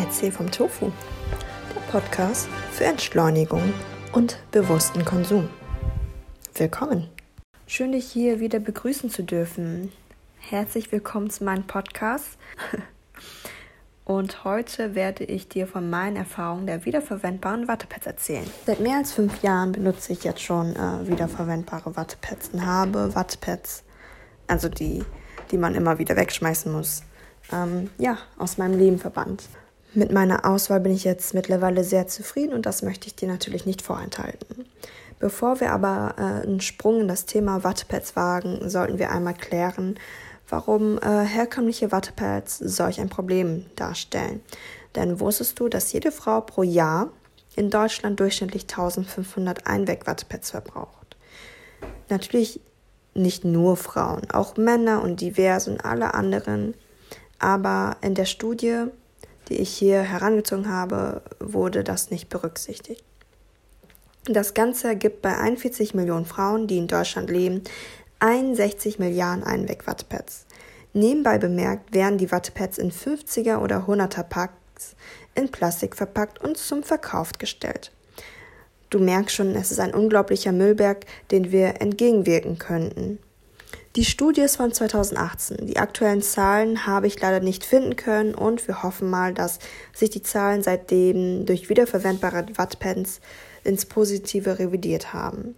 Erzähl vom Tofu, der Podcast für Entschleunigung und bewussten Konsum. Willkommen. Schön, dich hier wieder begrüßen zu dürfen. Herzlich willkommen zu meinem Podcast. Und heute werde ich dir von meinen Erfahrungen der wiederverwendbaren Wattepads erzählen. Seit mehr als fünf Jahren benutze ich jetzt schon äh, wiederverwendbare Wattepads und habe Wattepads, also die, die man immer wieder wegschmeißen muss, ähm, ja, aus meinem Leben verbannt. Mit meiner Auswahl bin ich jetzt mittlerweile sehr zufrieden und das möchte ich dir natürlich nicht vorenthalten. Bevor wir aber äh, einen Sprung in das Thema Wattepads wagen, sollten wir einmal klären, warum äh, herkömmliche Wattepads solch ein Problem darstellen. Denn wusstest du, dass jede Frau pro Jahr in Deutschland durchschnittlich 1500 Einweg-Wattepads verbraucht? Natürlich nicht nur Frauen, auch Männer und diverse und alle anderen. Aber in der Studie, die ich hier herangezogen habe, wurde das nicht berücksichtigt. Das Ganze ergibt bei 41 Millionen Frauen, die in Deutschland leben, 61 Milliarden Einweg-Wattepads. Nebenbei bemerkt werden die Wattepads in 50er oder 100er Packs in Plastik verpackt und zum Verkauf gestellt. Du merkst schon, es ist ein unglaublicher Müllberg, den wir entgegenwirken könnten. Die Studie ist von 2018. Die aktuellen Zahlen habe ich leider nicht finden können und wir hoffen mal, dass sich die Zahlen seitdem durch wiederverwendbare Wattpads ins Positive revidiert haben.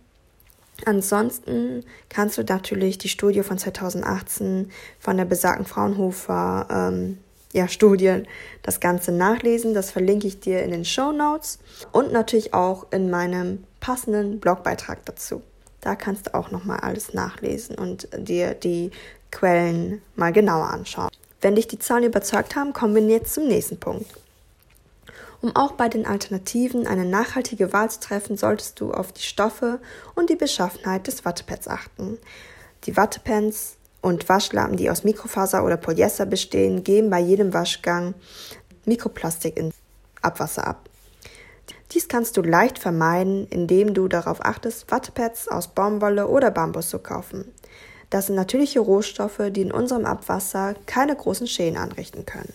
Ansonsten kannst du natürlich die Studie von 2018 von der besagten Fraunhofer ähm, ja, Studie das Ganze nachlesen. Das verlinke ich dir in den Show Notes und natürlich auch in meinem passenden Blogbeitrag dazu. Da kannst du auch nochmal alles nachlesen und dir die Quellen mal genauer anschauen. Wenn dich die Zahlen überzeugt haben, kommen wir jetzt zum nächsten Punkt. Um auch bei den Alternativen eine nachhaltige Wahl zu treffen, solltest du auf die Stoffe und die Beschaffenheit des Wattepads achten. Die Wattepens und Waschlappen, die aus Mikrofaser oder Polyester bestehen, geben bei jedem Waschgang Mikroplastik ins Abwasser ab. Dies kannst du leicht vermeiden, indem du darauf achtest, Wattepads aus Baumwolle oder Bambus zu kaufen. Das sind natürliche Rohstoffe, die in unserem Abwasser keine großen Schäden anrichten können.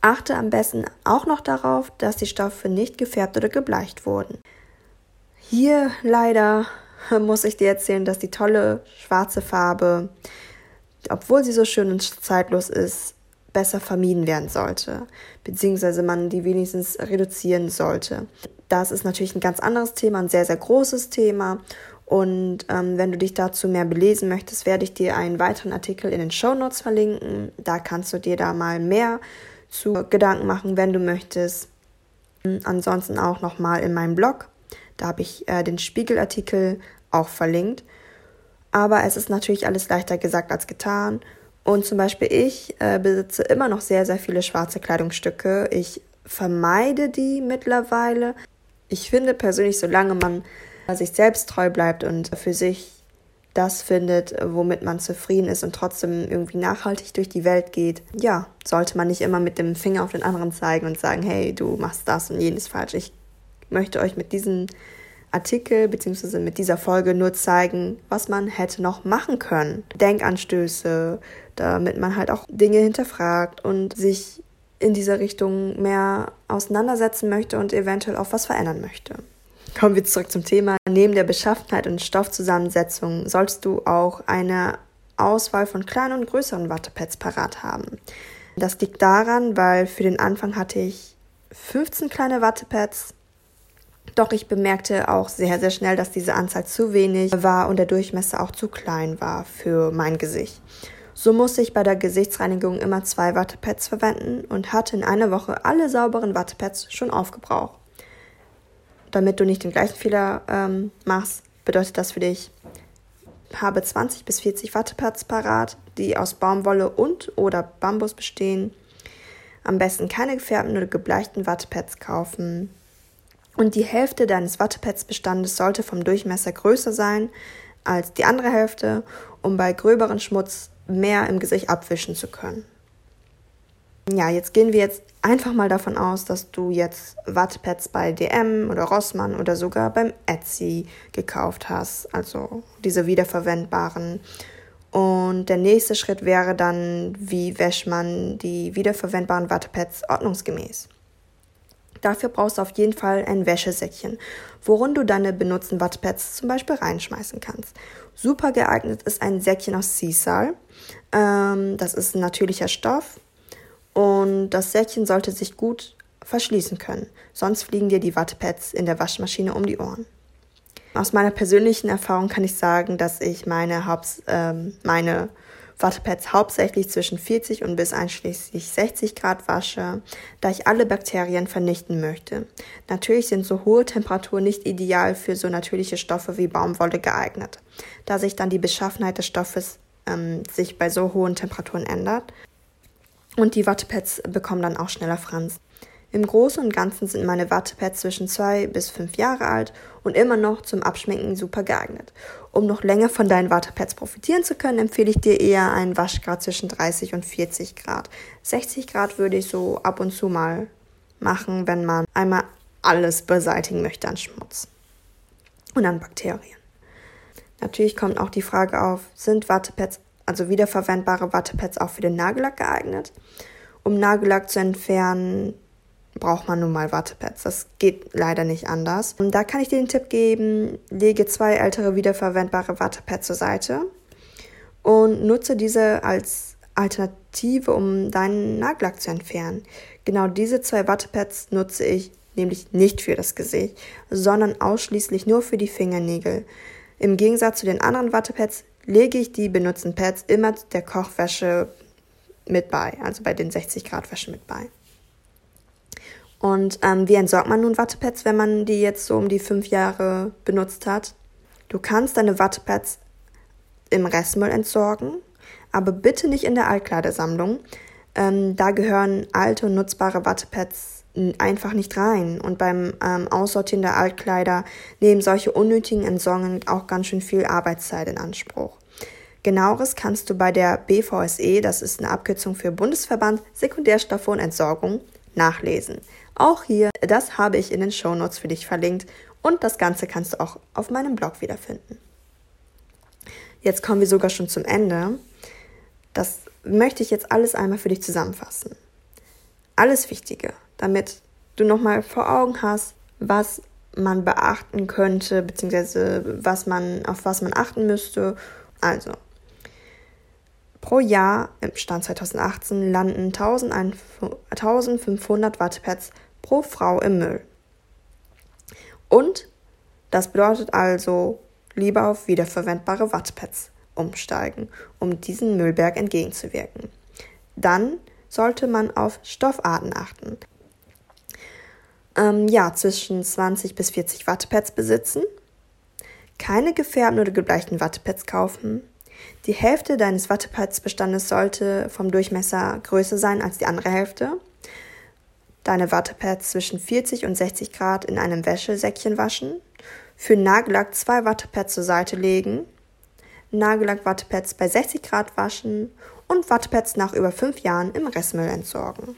Achte am besten auch noch darauf, dass die Stoffe nicht gefärbt oder gebleicht wurden. Hier leider muss ich dir erzählen, dass die tolle schwarze Farbe, obwohl sie so schön und zeitlos ist, besser vermieden werden sollte, beziehungsweise man die wenigstens reduzieren sollte. Das ist natürlich ein ganz anderes Thema, ein sehr, sehr großes Thema. Und ähm, wenn du dich dazu mehr belesen möchtest, werde ich dir einen weiteren Artikel in den Show Notes verlinken. Da kannst du dir da mal mehr zu Gedanken machen, wenn du möchtest. Ansonsten auch nochmal in meinem Blog. Da habe ich äh, den Spiegelartikel auch verlinkt. Aber es ist natürlich alles leichter gesagt als getan. Und zum Beispiel ich äh, besitze immer noch sehr, sehr viele schwarze Kleidungsstücke. Ich vermeide die mittlerweile. Ich finde persönlich, solange man sich selbst treu bleibt und für sich das findet, womit man zufrieden ist und trotzdem irgendwie nachhaltig durch die Welt geht, ja, sollte man nicht immer mit dem Finger auf den anderen zeigen und sagen, hey, du machst das und jenes falsch. Ich möchte euch mit diesem Artikel bzw. mit dieser Folge nur zeigen, was man hätte noch machen können. Denkanstöße, damit man halt auch Dinge hinterfragt und sich in dieser Richtung mehr auseinandersetzen möchte und eventuell auch was verändern möchte. Kommen wir zurück zum Thema. Neben der Beschaffenheit und Stoffzusammensetzung solltest du auch eine Auswahl von kleinen und größeren Wattepads parat haben. Das liegt daran, weil für den Anfang hatte ich 15 kleine Wattepads. Doch ich bemerkte auch sehr, sehr schnell, dass diese Anzahl zu wenig war und der Durchmesser auch zu klein war für mein Gesicht. So musste ich bei der Gesichtsreinigung immer zwei Wattepads verwenden und hatte in einer Woche alle sauberen Wattepads schon aufgebraucht damit du nicht den gleichen Fehler ähm, machst, bedeutet das für dich, habe 20 bis 40 Wattepads parat, die aus Baumwolle und oder Bambus bestehen. Am besten keine gefärbten oder gebleichten Wattepads kaufen. Und die Hälfte deines Wattepads-Bestandes sollte vom Durchmesser größer sein als die andere Hälfte, um bei gröberen Schmutz mehr im Gesicht abwischen zu können. Ja, jetzt gehen wir jetzt einfach mal davon aus, dass du jetzt Wattepads bei DM oder Rossmann oder sogar beim Etsy gekauft hast, also diese wiederverwendbaren. Und der nächste Schritt wäre dann, wie wäscht man die wiederverwendbaren Wattepads ordnungsgemäß. Dafür brauchst du auf jeden Fall ein Wäschesäckchen, worin du deine benutzten Wattepads zum Beispiel reinschmeißen kannst. Super geeignet ist ein Säckchen aus Sisal. Ähm, das ist ein natürlicher Stoff und das Säckchen sollte sich gut verschließen können, sonst fliegen dir die Wattepads in der Waschmaschine um die Ohren. Aus meiner persönlichen Erfahrung kann ich sagen, dass ich meine, Haupt, ähm, meine Wattepads hauptsächlich zwischen 40 und bis einschließlich 60 Grad wasche, da ich alle Bakterien vernichten möchte. Natürlich sind so hohe Temperaturen nicht ideal für so natürliche Stoffe wie Baumwolle geeignet, da sich dann die Beschaffenheit des Stoffes ähm, sich bei so hohen Temperaturen ändert und die Wattepads bekommen dann auch schneller Fransen. Im Großen und Ganzen sind meine Wattepads zwischen zwei bis fünf Jahre alt und immer noch zum Abschminken super geeignet. Um noch länger von deinen Wattepads profitieren zu können, empfehle ich dir eher einen Waschgrad zwischen 30 und 40 Grad. 60 Grad würde ich so ab und zu mal machen, wenn man einmal alles beseitigen möchte an Schmutz und an Bakterien. Natürlich kommt auch die Frage auf, sind Wattepads, also wiederverwendbare Wattepads auch für den Nagellack geeignet? Um Nagellack zu entfernen, braucht man nun mal Wattepads. Das geht leider nicht anders. Und da kann ich dir den Tipp geben, lege zwei ältere wiederverwendbare Wattepads zur Seite und nutze diese als Alternative, um deinen Nagellack zu entfernen. Genau diese zwei Wattepads nutze ich nämlich nicht für das Gesicht, sondern ausschließlich nur für die Fingernägel. Im Gegensatz zu den anderen Wattepads lege ich die benutzten Pads immer der Kochwäsche mit bei, also bei den 60 Grad Wäsche mit bei. Und ähm, wie entsorgt man nun Wattepads, wenn man die jetzt so um die fünf Jahre benutzt hat? Du kannst deine Wattepads im Restmüll entsorgen, aber bitte nicht in der Altkleidersammlung. Ähm, da gehören alte und nutzbare Wattepads einfach nicht rein. Und beim ähm, Aussortieren der Altkleider nehmen solche unnötigen Entsorgungen auch ganz schön viel Arbeitszeit in Anspruch. Genaueres kannst du bei der BVSE, das ist eine Abkürzung für Bundesverband Sekundärstoffe und Entsorgung, nachlesen. Auch hier, das habe ich in den Shownotes für dich verlinkt und das Ganze kannst du auch auf meinem Blog wiederfinden. Jetzt kommen wir sogar schon zum Ende. Das möchte ich jetzt alles einmal für dich zusammenfassen. Alles Wichtige, damit du nochmal vor Augen hast, was man beachten könnte, beziehungsweise was man, auf was man achten müsste. Also, Pro Jahr im Stand 2018 landen 1500 Wattepads pro Frau im Müll. Und das bedeutet also, lieber auf wiederverwendbare Wattpads umsteigen, um diesem Müllberg entgegenzuwirken. Dann sollte man auf Stoffarten achten. Ähm, ja, zwischen 20 bis 40 Wattepads besitzen, keine gefärbten oder gebleichten Wattepads kaufen, die Hälfte deines Wattepads-Bestandes sollte vom Durchmesser größer sein als die andere Hälfte deine Wattepads zwischen 40 und 60 Grad in einem Wäschesäckchen waschen, für Nagellack zwei Wattepads zur Seite legen, Nagellack-Wattepads bei 60 Grad waschen und Wattepads nach über fünf Jahren im Restmüll entsorgen.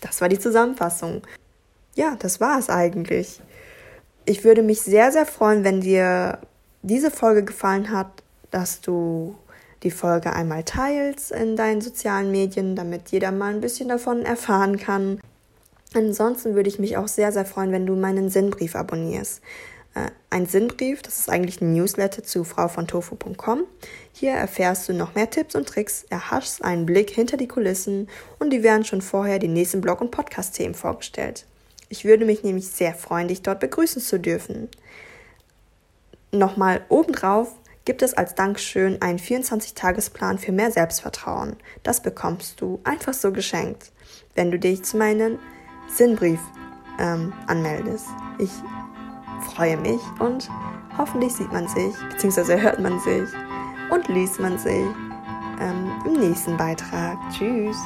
Das war die Zusammenfassung. Ja, das war es eigentlich. Ich würde mich sehr, sehr freuen, wenn dir diese Folge gefallen hat, dass du die Folge einmal teilst in deinen sozialen Medien, damit jeder mal ein bisschen davon erfahren kann. Ansonsten würde ich mich auch sehr, sehr freuen, wenn du meinen Sinnbrief abonnierst. Äh, ein Sinnbrief, das ist eigentlich ein Newsletter zu frauvontofu.com. Hier erfährst du noch mehr Tipps und Tricks, erhaschst einen Blick hinter die Kulissen und die werden schon vorher die nächsten Blog- und Podcast-Themen vorgestellt. Ich würde mich nämlich sehr freuen, dich dort begrüßen zu dürfen. Nochmal obendrauf gibt es als Dankeschön einen 24-Tagesplan für mehr Selbstvertrauen. Das bekommst du einfach so geschenkt, wenn du dich zu meinem Sinnbrief ähm, anmeldest. Ich freue mich und hoffentlich sieht man sich, beziehungsweise hört man sich und liest man sich ähm, im nächsten Beitrag. Tschüss!